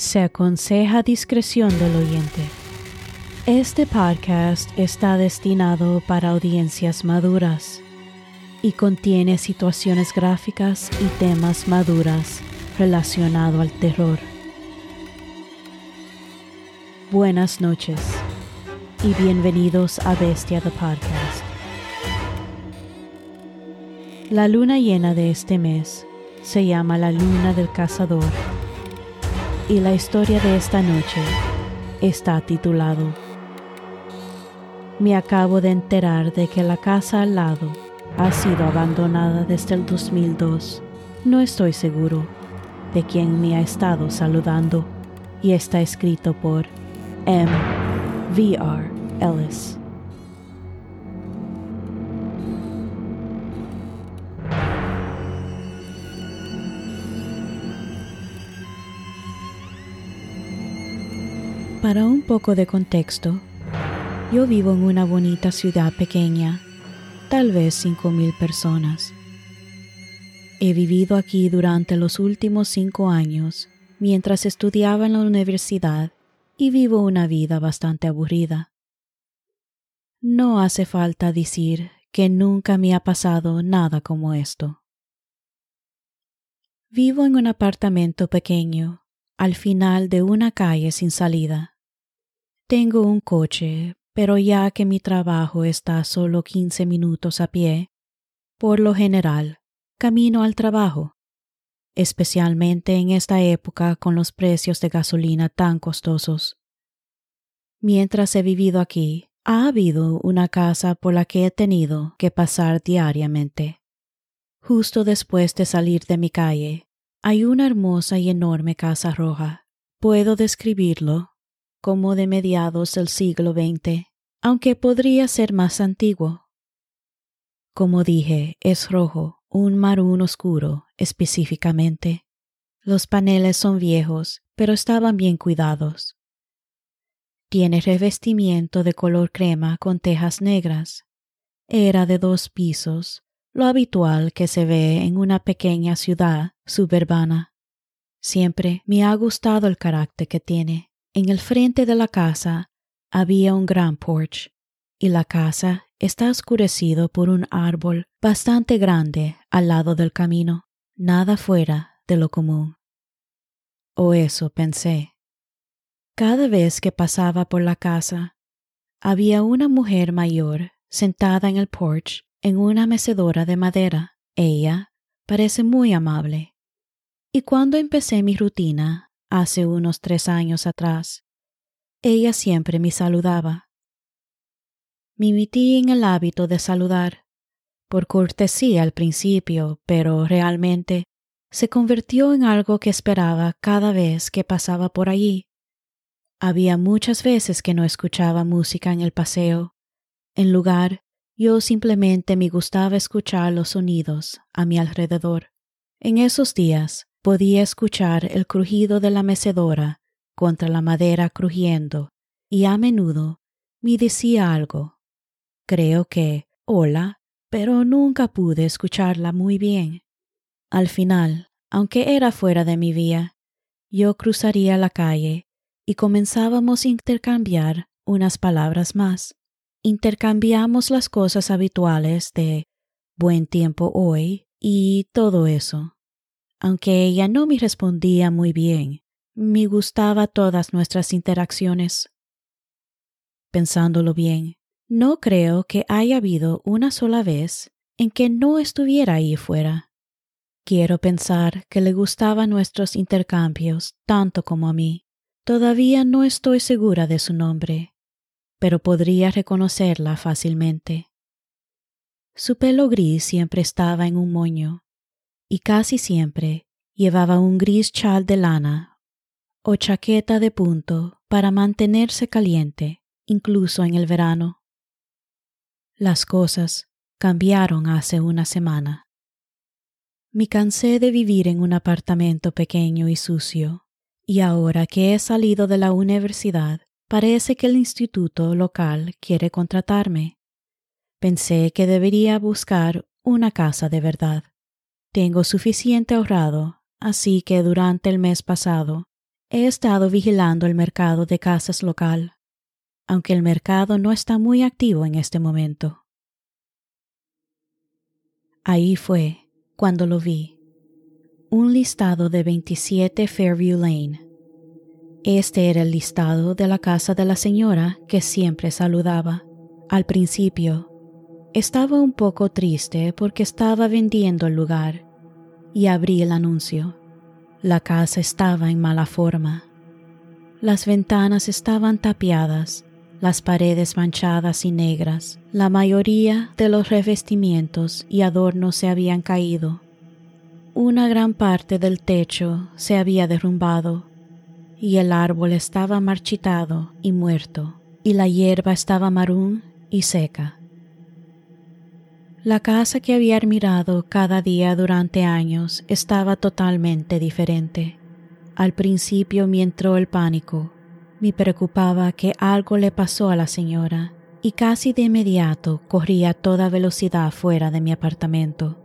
Se aconseja discreción del oyente. Este podcast está destinado para audiencias maduras y contiene situaciones gráficas y temas maduras relacionados al terror. Buenas noches y bienvenidos a Bestia the Podcast. La luna llena de este mes se llama la luna del cazador y la historia de esta noche está titulado Me acabo de enterar de que la casa al lado ha sido abandonada desde el 2002. No estoy seguro de quién me ha estado saludando y está escrito por M. V. R. Ellis. Para un poco de contexto, yo vivo en una bonita ciudad pequeña, tal vez 5.000 personas. He vivido aquí durante los últimos cinco años mientras estudiaba en la universidad y vivo una vida bastante aburrida. No hace falta decir que nunca me ha pasado nada como esto. Vivo en un apartamento pequeño, al final de una calle sin salida. Tengo un coche, pero ya que mi trabajo está solo 15 minutos a pie, por lo general, camino al trabajo, especialmente en esta época con los precios de gasolina tan costosos. Mientras he vivido aquí, ha habido una casa por la que he tenido que pasar diariamente. Justo después de salir de mi calle, hay una hermosa y enorme casa roja. Puedo describirlo como de mediados del siglo XX, aunque podría ser más antiguo. Como dije, es rojo, un marrón oscuro específicamente. Los paneles son viejos, pero estaban bien cuidados. Tiene revestimiento de color crema con tejas negras. Era de dos pisos, lo habitual que se ve en una pequeña ciudad suburbana. Siempre me ha gustado el carácter que tiene. En el frente de la casa había un gran porch y la casa está oscurecido por un árbol bastante grande al lado del camino, nada fuera de lo común. O eso pensé. Cada vez que pasaba por la casa, había una mujer mayor sentada en el porch en una mecedora de madera. Ella parece muy amable. Y cuando empecé mi rutina hace unos tres años atrás. Ella siempre me saludaba. Me metí en el hábito de saludar, por cortesía al principio, pero realmente se convirtió en algo que esperaba cada vez que pasaba por allí. Había muchas veces que no escuchaba música en el paseo. En lugar, yo simplemente me gustaba escuchar los sonidos a mi alrededor. En esos días, podía escuchar el crujido de la mecedora contra la madera crujiendo, y a menudo me decía algo. Creo que hola, pero nunca pude escucharla muy bien. Al final, aunque era fuera de mi vía, yo cruzaría la calle y comenzábamos a intercambiar unas palabras más. Intercambiamos las cosas habituales de buen tiempo hoy y todo eso. Aunque ella no me respondía muy bien, me gustaba todas nuestras interacciones. Pensándolo bien, no creo que haya habido una sola vez en que no estuviera ahí fuera. Quiero pensar que le gustaban nuestros intercambios tanto como a mí. Todavía no estoy segura de su nombre, pero podría reconocerla fácilmente. Su pelo gris siempre estaba en un moño, y casi siempre llevaba un gris chal de lana o chaqueta de punto para mantenerse caliente, incluso en el verano. Las cosas cambiaron hace una semana. Me cansé de vivir en un apartamento pequeño y sucio, y ahora que he salido de la universidad, parece que el instituto local quiere contratarme. Pensé que debería buscar una casa de verdad. Tengo suficiente ahorrado, así que durante el mes pasado He estado vigilando el mercado de casas local, aunque el mercado no está muy activo en este momento. Ahí fue cuando lo vi. Un listado de 27 Fairview Lane. Este era el listado de la casa de la señora que siempre saludaba. Al principio, estaba un poco triste porque estaba vendiendo el lugar y abrí el anuncio. La casa estaba en mala forma. Las ventanas estaban tapiadas, las paredes manchadas y negras. La mayoría de los revestimientos y adornos se habían caído. Una gran parte del techo se había derrumbado y el árbol estaba marchitado y muerto, y la hierba estaba marún y seca. La casa que había admirado cada día durante años estaba totalmente diferente. Al principio me entró el pánico. Me preocupaba que algo le pasó a la señora y casi de inmediato corrí a toda velocidad fuera de mi apartamento.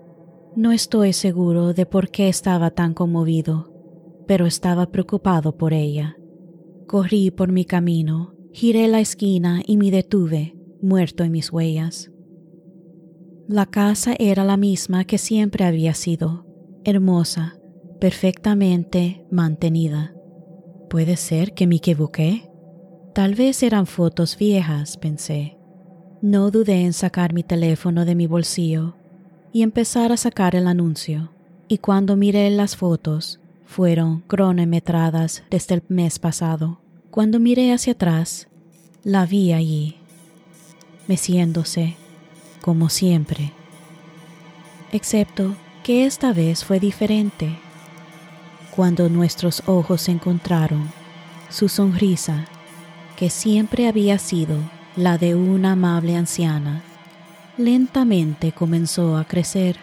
No estoy seguro de por qué estaba tan conmovido, pero estaba preocupado por ella. Corrí por mi camino, giré la esquina y me detuve, muerto en mis huellas. La casa era la misma que siempre había sido, hermosa, perfectamente mantenida. ¿Puede ser que me equivoqué? Tal vez eran fotos viejas, pensé. No dudé en sacar mi teléfono de mi bolsillo y empezar a sacar el anuncio, y cuando miré las fotos, fueron cronometradas desde el mes pasado. Cuando miré hacia atrás, la vi allí, meciéndose como siempre, excepto que esta vez fue diferente. Cuando nuestros ojos se encontraron, su sonrisa, que siempre había sido la de una amable anciana, lentamente comenzó a crecer,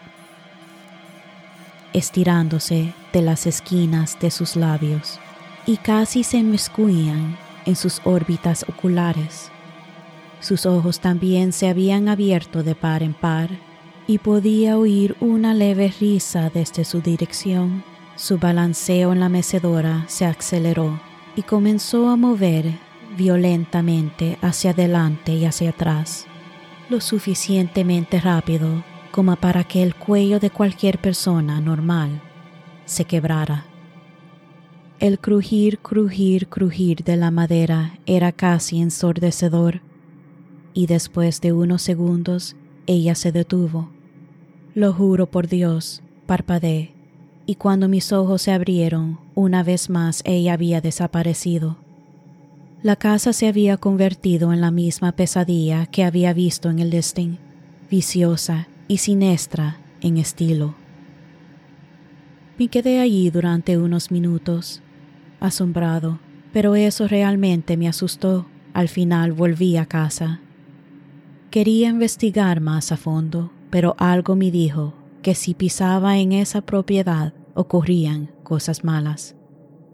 estirándose de las esquinas de sus labios y casi se inmiscuían en sus órbitas oculares. Sus ojos también se habían abierto de par en par y podía oír una leve risa desde su dirección. Su balanceo en la mecedora se aceleró y comenzó a mover violentamente hacia adelante y hacia atrás, lo suficientemente rápido como para que el cuello de cualquier persona normal se quebrara. El crujir, crujir, crujir de la madera era casi ensordecedor y después de unos segundos ella se detuvo. Lo juro por Dios, parpadeé, y cuando mis ojos se abrieron, una vez más ella había desaparecido. La casa se había convertido en la misma pesadilla que había visto en el listing, viciosa y siniestra en estilo. Me quedé allí durante unos minutos, asombrado, pero eso realmente me asustó. Al final volví a casa. Quería investigar más a fondo, pero algo me dijo que si pisaba en esa propiedad ocurrían cosas malas.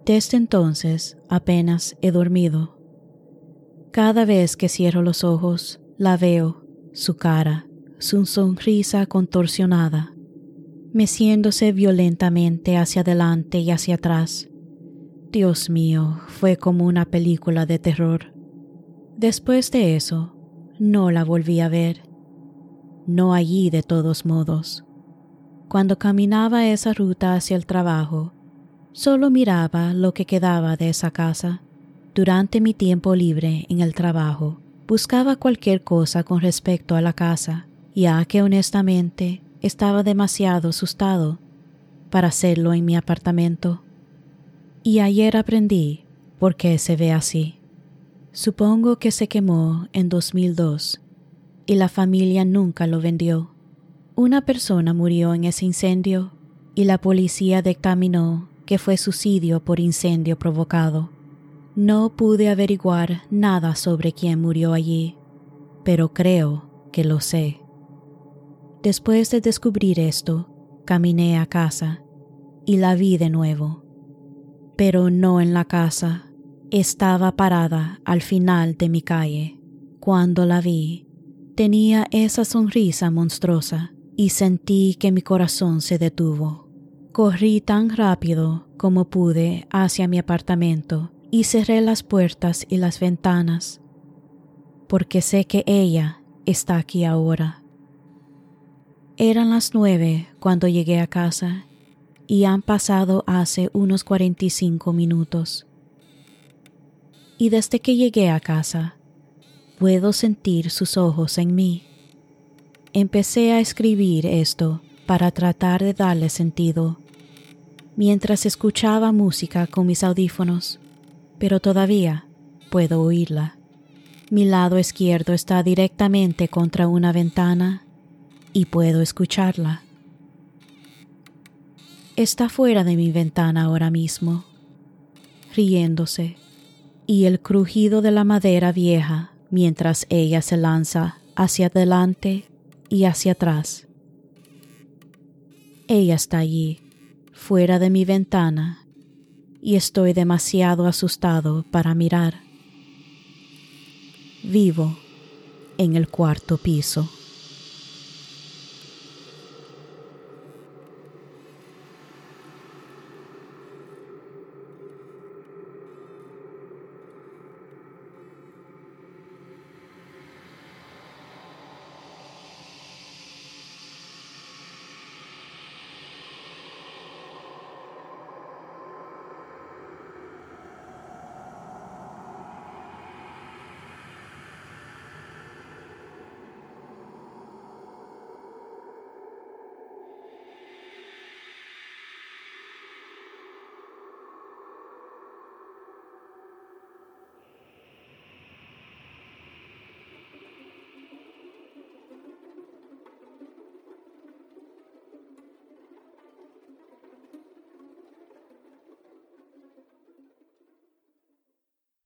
Desde entonces apenas he dormido. Cada vez que cierro los ojos, la veo, su cara, su sonrisa contorsionada, meciéndose violentamente hacia adelante y hacia atrás. Dios mío, fue como una película de terror. Después de eso, no la volví a ver. No allí de todos modos. Cuando caminaba esa ruta hacia el trabajo, solo miraba lo que quedaba de esa casa. Durante mi tiempo libre en el trabajo, buscaba cualquier cosa con respecto a la casa, ya que honestamente estaba demasiado asustado para hacerlo en mi apartamento. Y ayer aprendí por qué se ve así. Supongo que se quemó en 2002 y la familia nunca lo vendió. Una persona murió en ese incendio y la policía dictaminó que fue suicidio por incendio provocado. No pude averiguar nada sobre quién murió allí, pero creo que lo sé. Después de descubrir esto, caminé a casa y la vi de nuevo, pero no en la casa estaba parada al final de mi calle. Cuando la vi, tenía esa sonrisa monstruosa y sentí que mi corazón se detuvo. Corrí tan rápido como pude hacia mi apartamento y cerré las puertas y las ventanas, porque sé que ella está aquí ahora. Eran las nueve cuando llegué a casa y han pasado hace unos 45 minutos. Y desde que llegué a casa, puedo sentir sus ojos en mí. Empecé a escribir esto para tratar de darle sentido, mientras escuchaba música con mis audífonos, pero todavía puedo oírla. Mi lado izquierdo está directamente contra una ventana y puedo escucharla. Está fuera de mi ventana ahora mismo, riéndose, y el crujido de la madera vieja mientras ella se lanza hacia adelante y hacia atrás. Ella está allí, fuera de mi ventana, y estoy demasiado asustado para mirar. Vivo en el cuarto piso.